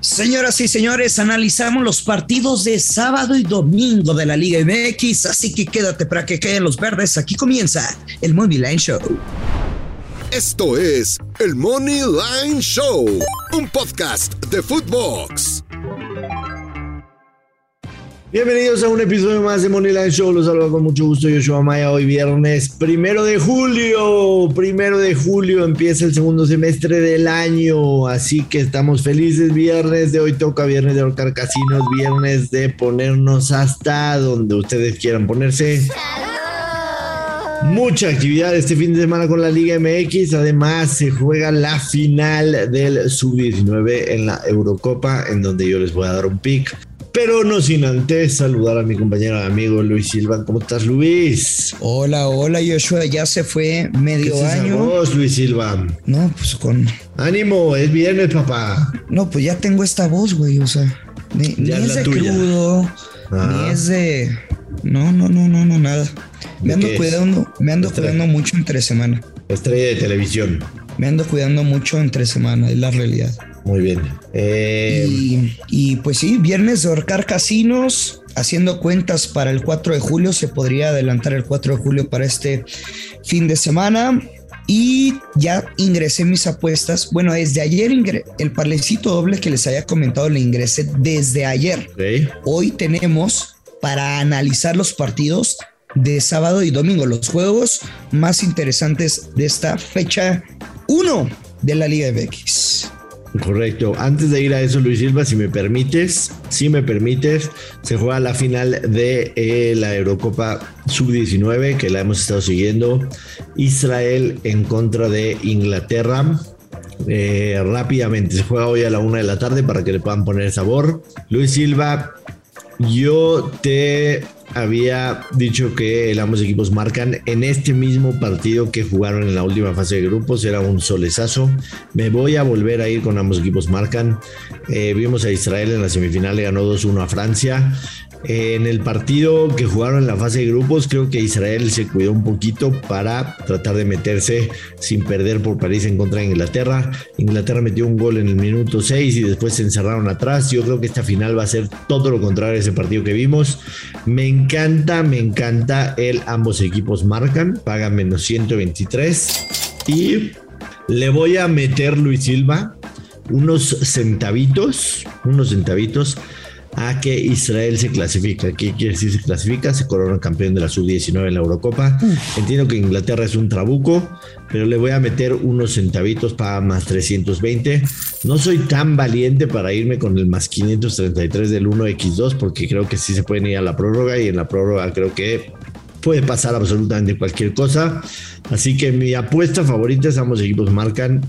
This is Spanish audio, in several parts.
Señoras y señores, analizamos los partidos de sábado y domingo de la Liga MX, así que quédate para que queden los verdes. Aquí comienza el Money Line Show. Esto es el Money Line Show, un podcast de Footbox. Bienvenidos a un episodio más de Moneyline Show. Los saludo con mucho gusto. Yo soy Maya. Hoy viernes primero de julio. Primero de julio empieza el segundo semestre del año. Así que estamos felices. Viernes de hoy toca viernes de ahorcar casinos. Viernes de ponernos hasta donde ustedes quieran ponerse. Mucha actividad este fin de semana con la Liga MX. Además, se juega la final del Sub-19 en la Eurocopa, en donde yo les voy a dar un pick pero no sin antes saludar a mi compañero amigo Luis Silva. ¿Cómo estás, Luis? Hola, hola, Joshua. Ya se fue medio ¿Qué año. Voz, Luis Silva? No, pues con. Ánimo, es viernes, papá. No, pues ya tengo esta voz, güey. O sea, ni, ni es, de tuya. crudo, ah. ni es de. No, no, no, no, no, nada. Me ando cuidando, me ando Estrella. cuidando mucho entre semana. Estrella de televisión. Me ando cuidando mucho entre semana, es la realidad. Muy bien. Eh... Y, y, pues sí, viernes de ahorcar casinos, haciendo cuentas para el 4 de julio, se podría adelantar el 4 de julio para este fin de semana. Y ya ingresé mis apuestas. Bueno, desde ayer el parlecito doble que les había comentado le ingresé desde ayer. Okay. Hoy tenemos para analizar los partidos de sábado y domingo, los juegos más interesantes de esta fecha 1 de la Liga MX. Correcto. Antes de ir a eso, Luis Silva, si me permites, si me permites, se juega la final de eh, la Eurocopa Sub-19, que la hemos estado siguiendo. Israel en contra de Inglaterra. Eh, rápidamente, se juega hoy a la una de la tarde para que le puedan poner sabor. Luis Silva, yo te había dicho que ambos equipos marcan en este mismo partido que jugaron en la última fase de grupos, era un solezazo. Me voy a volver a ir con ambos equipos marcan. Eh, vimos a Israel en la semifinal, le ganó 2-1 a Francia. En el partido que jugaron en la fase de grupos, creo que Israel se cuidó un poquito para tratar de meterse sin perder por París en contra de Inglaterra. Inglaterra metió un gol en el minuto 6 y después se encerraron atrás. Yo creo que esta final va a ser todo lo contrario a ese partido que vimos. Me encanta, me encanta el ambos equipos marcan, pagan menos 123 y le voy a meter Luis Silva unos centavitos, unos centavitos a que Israel se clasifica. ¿Qué quiere decir se clasifica? Se corona campeón de la sub-19 en la Eurocopa. Entiendo que Inglaterra es un trabuco, pero le voy a meter unos centavitos para más 320. No soy tan valiente para irme con el más 533 del 1x2 porque creo que sí se pueden ir a la prórroga y en la prórroga creo que puede pasar absolutamente cualquier cosa. Así que mi apuesta favorita es ambos equipos marcan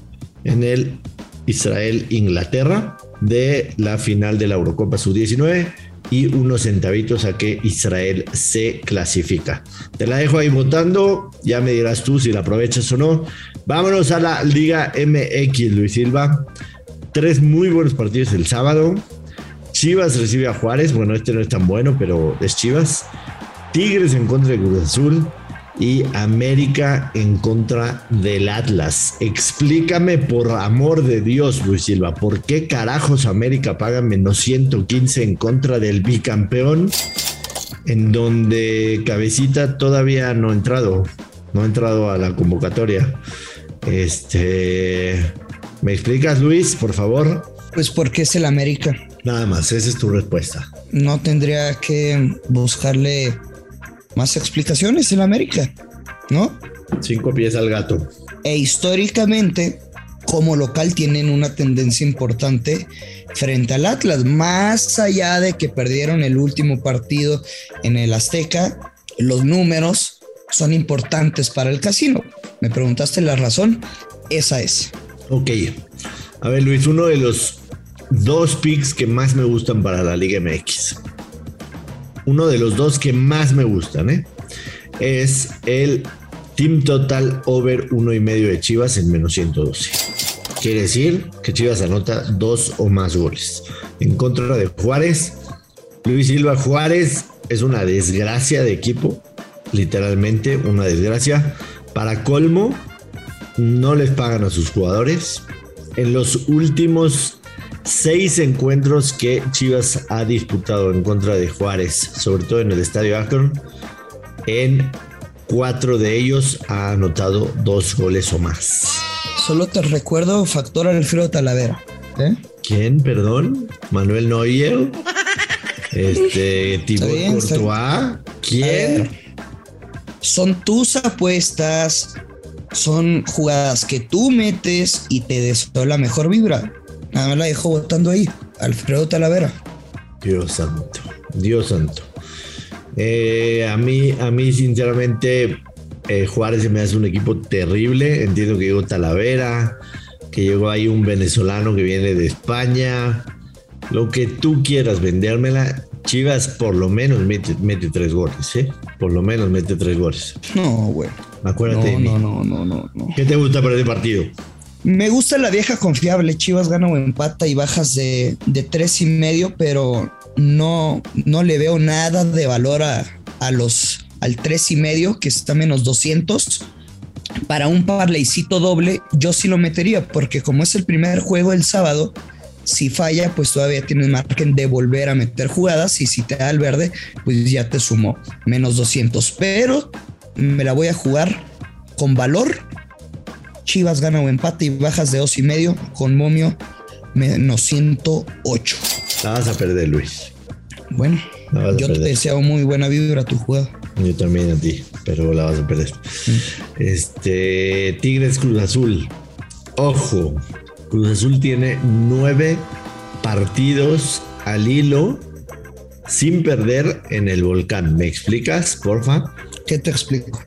en el Israel-Inglaterra de la final de la Eurocopa Sub-19 y unos centavitos a que Israel se clasifica. Te la dejo ahí votando, ya me dirás tú si la aprovechas o no. Vámonos a la Liga MX, Luis Silva. Tres muy buenos partidos el sábado. Chivas recibe a Juárez, bueno, este no es tan bueno, pero es Chivas. Tigres en contra de Cruz Azul y América en contra del Atlas. Explícame por amor de Dios, Luis Silva, ¿por qué carajos América paga menos 115 en contra del bicampeón? En donde Cabecita todavía no ha entrado, no ha entrado a la convocatoria. Este, ¿me explicas, Luis, por favor? Pues porque es el América. Nada más, esa es tu respuesta. No tendría que buscarle más explicaciones en América, ¿no? Cinco pies al gato. E históricamente, como local, tienen una tendencia importante frente al Atlas, más allá de que perdieron el último partido en el Azteca, los números son importantes para el casino. Me preguntaste la razón, esa es. Ok. A ver, Luis, uno de los dos picks que más me gustan para la Liga MX uno de los dos que más me gustan, ¿eh? es el Team Total Over uno y medio de Chivas en menos 112. Quiere decir que Chivas anota dos o más goles. En contra de Juárez, Luis Silva Juárez es una desgracia de equipo, literalmente una desgracia. Para colmo, no les pagan a sus jugadores. En los últimos seis encuentros que Chivas ha disputado en contra de Juárez, sobre todo en el Estadio Akron. En cuatro de ellos ha anotado dos goles o más. Solo te recuerdo factor Alfredo Talavera. ¿eh? ¿Quién? Perdón. Manuel Neuer. Este, Thibaut Courtois. ¿Quién? Son tus apuestas, son jugadas que tú metes y te deseo la mejor vibra. Nada más la dejo votando ahí. Alfredo Talavera. Dios santo. Dios santo. Eh, a mí, a mí, sinceramente, eh, Juárez se me hace un equipo terrible. Entiendo que llegó Talavera, que llegó ahí un venezolano que viene de España. Lo que tú quieras vendérmela, Chivas por lo menos mete, mete tres goles, ¿eh? Por lo menos mete tres goles. No, güey. Acuérdate no, de mí. No, no, no, no, ¿Qué te gusta para el partido? Me gusta la vieja confiable. Chivas gana o empata y bajas de, de tres y medio, pero no, no le veo nada de valor a, a los al tres y medio, que está menos 200. Para un parleycito doble, yo sí lo metería, porque como es el primer juego el sábado, si falla, pues todavía tienes margen de volver a meter jugadas y si te da el verde, pues ya te sumó menos 200. Pero me la voy a jugar con valor. Chivas gana o empate y bajas de dos y medio con momio menos 108. La vas a perder, Luis. Bueno, yo te deseo muy buena vibra a tu jugada. Yo también a ti, pero la vas a perder. Este Tigres Cruz Azul. Ojo, Cruz Azul tiene nueve partidos al hilo sin perder en el volcán. ¿Me explicas, porfa? ¿Qué te explico?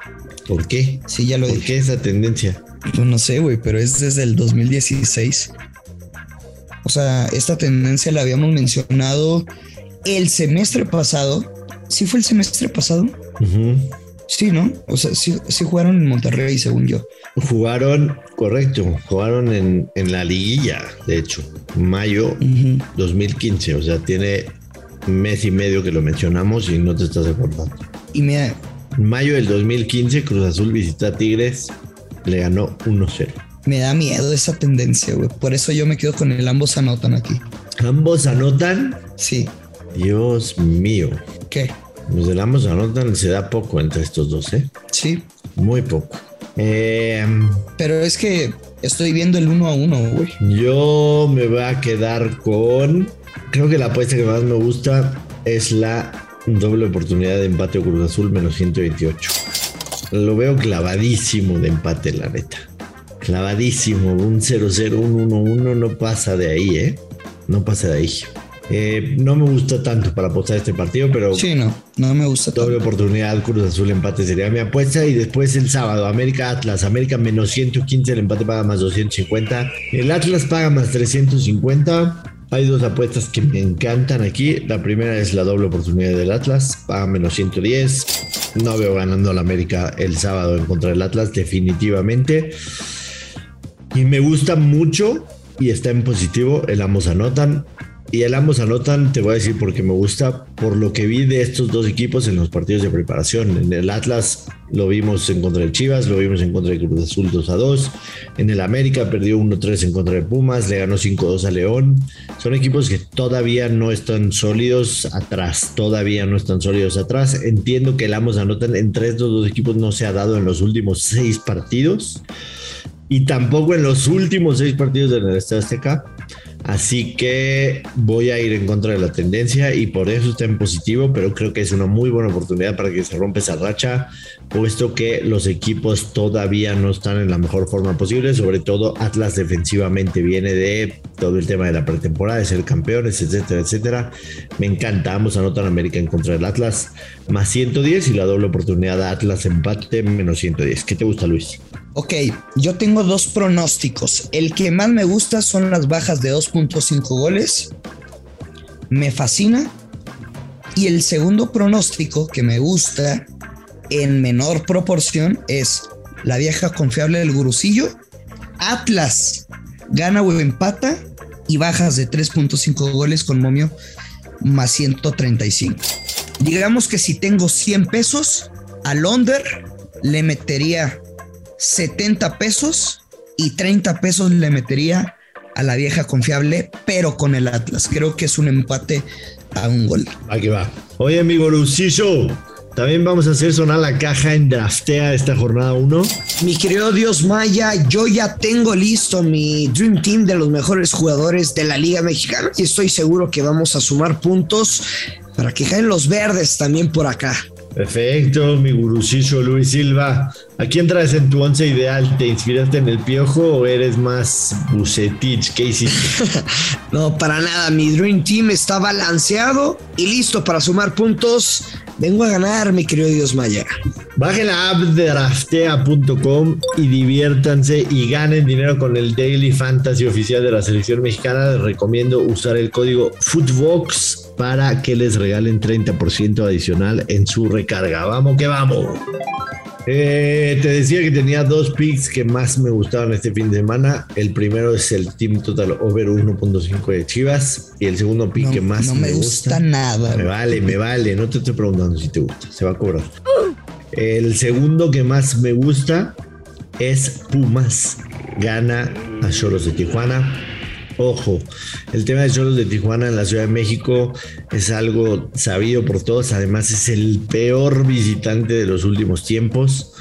¿Por qué? Sí, ya lo ¿Por dije. qué esa tendencia? Pues no sé, güey, pero es desde el 2016. O sea, esta tendencia la habíamos mencionado el semestre pasado. ¿Sí fue el semestre pasado? Sí, ¿no? O sea, sí, sí jugaron en Monterrey, según yo. Jugaron, correcto, jugaron en, en la liguilla, de hecho, mayo Ujú. 2015, o sea, tiene mes y medio que lo mencionamos y no te estás acordando. Y mira, mayo del 2015, Cruz Azul visita a Tigres, le ganó 1-0. me da miedo esa tendencia, güey. Por eso yo me quedo con el ambos anotan aquí. Ambos anotan, Sí. Dios mío. ¿Qué? Los del ambos anotan, se da poco entre estos dos, ¿eh? Sí. Muy poco. Eh, Pero es que estoy viendo el uno a uno, güey. yo me voy a quedar con. Creo que la apuesta que más me gusta es la doble oportunidad de empate Cruz Azul menos 128. Lo veo clavadísimo de empate, la neta. Clavadísimo. Un 0-0, un 1-1 no pasa de ahí, ¿eh? No pasa de ahí. Eh, no me gusta tanto para apostar este partido, pero Sí, no, no me gusta Doble tanto. oportunidad, Cruz Azul empate sería mi apuesta. Y después el sábado, América Atlas. América menos 115, el empate paga más 250. El Atlas paga más 350. Hay dos apuestas que me encantan aquí. La primera es la doble oportunidad del Atlas, paga menos 110. No veo ganando al América el sábado en contra del Atlas, definitivamente. Y me gusta mucho y está en positivo. El ambos anotan. Y el ambos anotan, te voy a decir por qué me gusta, por lo que vi de estos dos equipos en los partidos de preparación. En el Atlas lo vimos en contra de Chivas, lo vimos en contra de Cruz Azul 2 a 2. En el América perdió 1-3 en contra de Pumas, le ganó 5-2 a León. Son equipos que todavía no están sólidos atrás, todavía no están sólidos atrás. Entiendo que el ambos anotan entre estos dos equipos no se ha dado en los últimos seis partidos y tampoco en los últimos seis partidos del Estadio Azteca. Así que voy a ir en contra de la tendencia y por eso está en positivo, pero creo que es una muy buena oportunidad para que se rompa esa racha, puesto que los equipos todavía no están en la mejor forma posible, sobre todo Atlas defensivamente viene de todo el tema de la pretemporada, de ser campeones, etcétera, etcétera. Me encanta, ambos anotan América en contra del Atlas, más 110 y la doble oportunidad de Atlas empate menos 110. ¿Qué te gusta, Luis? Ok, yo tengo dos pronósticos. El que más me gusta son las bajas de 2.5 goles. Me fascina. Y el segundo pronóstico que me gusta en menor proporción es la vieja confiable del gurusillo. Atlas gana o empata y bajas de 3.5 goles con momio más 135. Digamos que si tengo 100 pesos, al under le metería 70 pesos y 30 pesos le metería a la vieja confiable, pero con el Atlas. Creo que es un empate a un gol. Aquí va. Oye, amigo Luciso, también vamos a hacer sonar la caja en Draftea esta jornada 1. Mi querido Dios Maya, yo ya tengo listo mi Dream Team de los mejores jugadores de la Liga Mexicana y estoy seguro que vamos a sumar puntos para que caen los verdes también por acá. Perfecto, mi gurucillo Luis Silva. ¿A quién traes en tu once ideal? ¿Te inspiraste en el piojo o eres más Bucetich? ¿Qué hiciste? no, para nada. Mi Dream Team está balanceado y listo para sumar puntos. Vengo a ganar, mi querido Dios Maya. Bajen la app de draftea.com y diviértanse y ganen dinero con el Daily Fantasy oficial de la selección mexicana. Les recomiendo usar el código FOOTBOX para que les regalen 30% adicional en su recarga. Vamos que vamos. Eh, te decía que tenía dos picks que más me gustaban este fin de semana. El primero es el Team Total Over 1.5 de Chivas. Y el segundo pick que más no me, gusta, nada. Me vale, me vale. No te estoy preguntando si te gusta. Se va a cobrar. El segundo que más me gusta es Pumas. Gana a Choros de Tijuana Ojo, el tema de Cholos de Tijuana en la Ciudad de México es algo sabido por todos. Además, es el peor visitante de los últimos tiempos.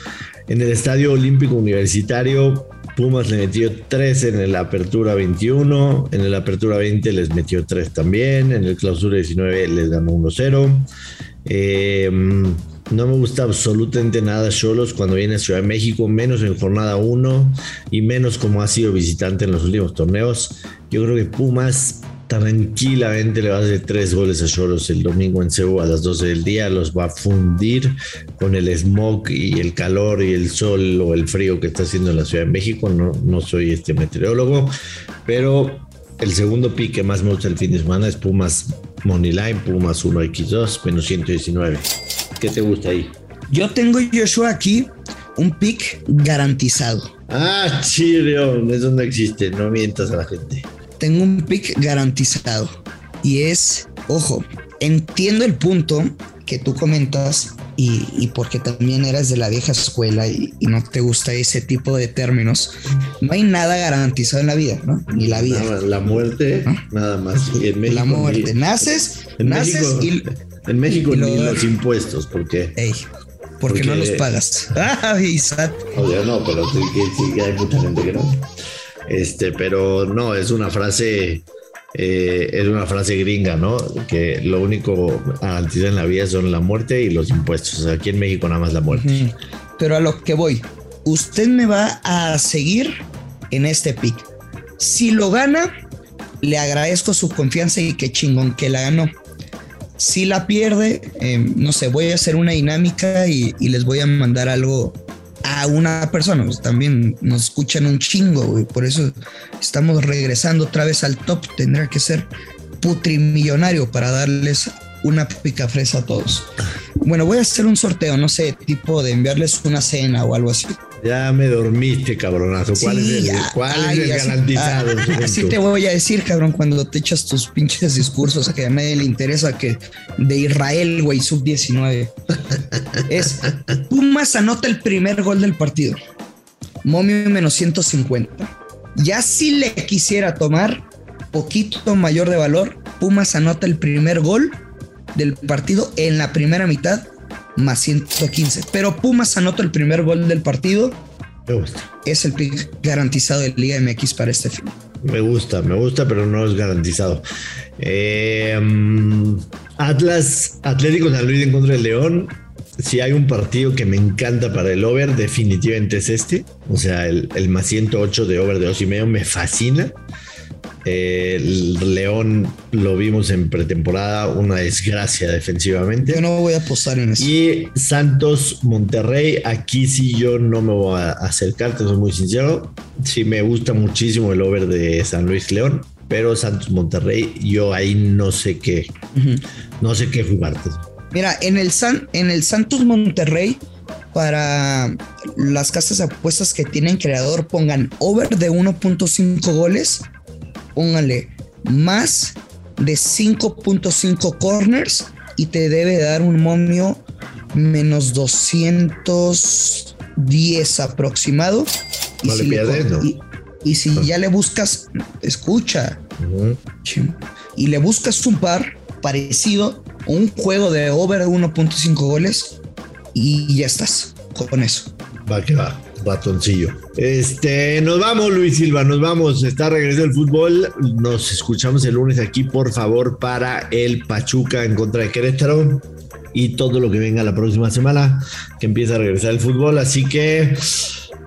En el Estadio Olímpico Universitario, Pumas le metió 3 en el Apertura 21, en el Apertura 20 les metió 3 también, en el Clausura 19 les ganó 1-0. Eh, no me gusta absolutamente nada Cholos cuando viene a Ciudad de México, menos en jornada 1 y menos como ha sido visitante en los últimos torneos. Yo creo que Pumas tranquilamente le va a hacer tres goles a Cholos el domingo en Cebu a las 12 del día. Los va a fundir con el smog y el calor y el sol o el frío que está haciendo en la Ciudad de México. No, no soy este meteorólogo, pero el segundo pick que más me gusta el fin de semana es Pumas Moneyline, Pumas 1x2, menos 119. ¿Qué te gusta ahí? Yo tengo Joshua aquí un pick garantizado. Ah, chido, eso no existe, no mientas a la gente. Tengo un pick garantizado y es, ojo, entiendo el punto que tú comentas y, porque también eras de la vieja escuela y, no te gusta ese tipo de términos, no hay nada garantizado en la vida, ¿no? Ni la vida. la muerte, nada más. la muerte. naces, naces y en México ni los impuestos, ¿por qué? Ey, porque, no los pagas. Ay, SAT. O no, pero sí, sí, hay mucha gente que no. Este, pero no, es una frase, eh, es una frase gringa, ¿no? Que lo único garantizado en la vida son la muerte y los impuestos. Aquí en México nada más la muerte. Pero a lo que voy, usted me va a seguir en este pick. Si lo gana, le agradezco su confianza y qué chingón que la ganó si la pierde, eh, no sé, voy a hacer una dinámica y, les voy a mandar algo a una persona. Pues, también nos escuchan un chingo, Por eso estamos regresando otra vez al top. Tendrá que ser putrimillonario para darles una picafresa a todos. Bueno, voy a hacer un sorteo, no sé, tipo de enviarles una cena o algo así. Ya me dormiste, cabronazo. ¿Cuál es el, cuál es garantizado? así te voy a decir, cabrón, cuando te echas tus pinches discursos a que a nadie le interesa que de Israel, güey, sub-19. es Pumas anota el primer gol del partido. Momio menos 150. Ya si le quisiera tomar poquito mayor de valor, Pumas anota el primer gol del partido en la primera mitad más 115. Pero Pumas anota el primer gol del partido. Me gusta. Es el pick garantizado de Liga MX para este fin. Me gusta, me gusta, pero no es garantizado. Eh, Atlas, Atlético San Luis en contra del León. Si hay un partido que me encanta para el over, definitivamente es este. O sea, el, el más 108 de over de 2 y medio me fascina el León lo vimos en pretemporada, una desgracia defensivamente. Yo no voy a apostar en eso. Y Santos Monterrey, aquí sí yo no me voy a acercar, te soy muy sincero. Sí me gusta muchísimo el over de San Luis León, pero Santos Monterrey, yo ahí no sé qué, no sé qué jugarte. Mira, en el, San, en el Santos Monterrey, para las casas de apuestas que tienen creador, pongan over de 1.5 goles póngale más de 5.5 corners y te debe dar un momio menos 210 aproximado. No le pierdes, ¿no? Y si ya le buscas, escucha, y le buscas un par parecido, un juego de over 1.5 goles, y ya estás con eso. Va que va, ratoncillo. Este, nos vamos, Luis Silva, nos vamos. Está regresando el fútbol. Nos escuchamos el lunes aquí, por favor, para el Pachuca en contra de Querétaro y todo lo que venga la próxima semana, que empieza a regresar el fútbol. Así que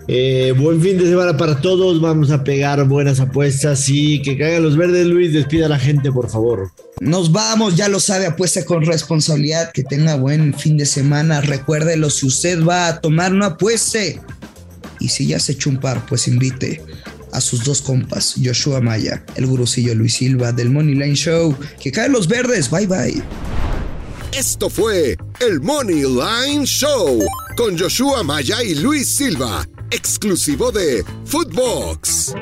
eh, buen fin de semana para todos. Vamos a pegar buenas apuestas y que caigan los verdes, Luis. Despida a la gente, por favor. Nos vamos, ya lo sabe, apuesta con responsabilidad. Que tenga buen fin de semana. Recuérdelo, si usted va a tomar, no apueste. Y si ya se echó un par, pues invite a sus dos compas, Joshua Maya, el gurusillo Luis Silva del Money Line Show. Que caen los verdes. Bye bye. Esto fue el Money Line Show con Joshua Maya y Luis Silva, exclusivo de Footbox.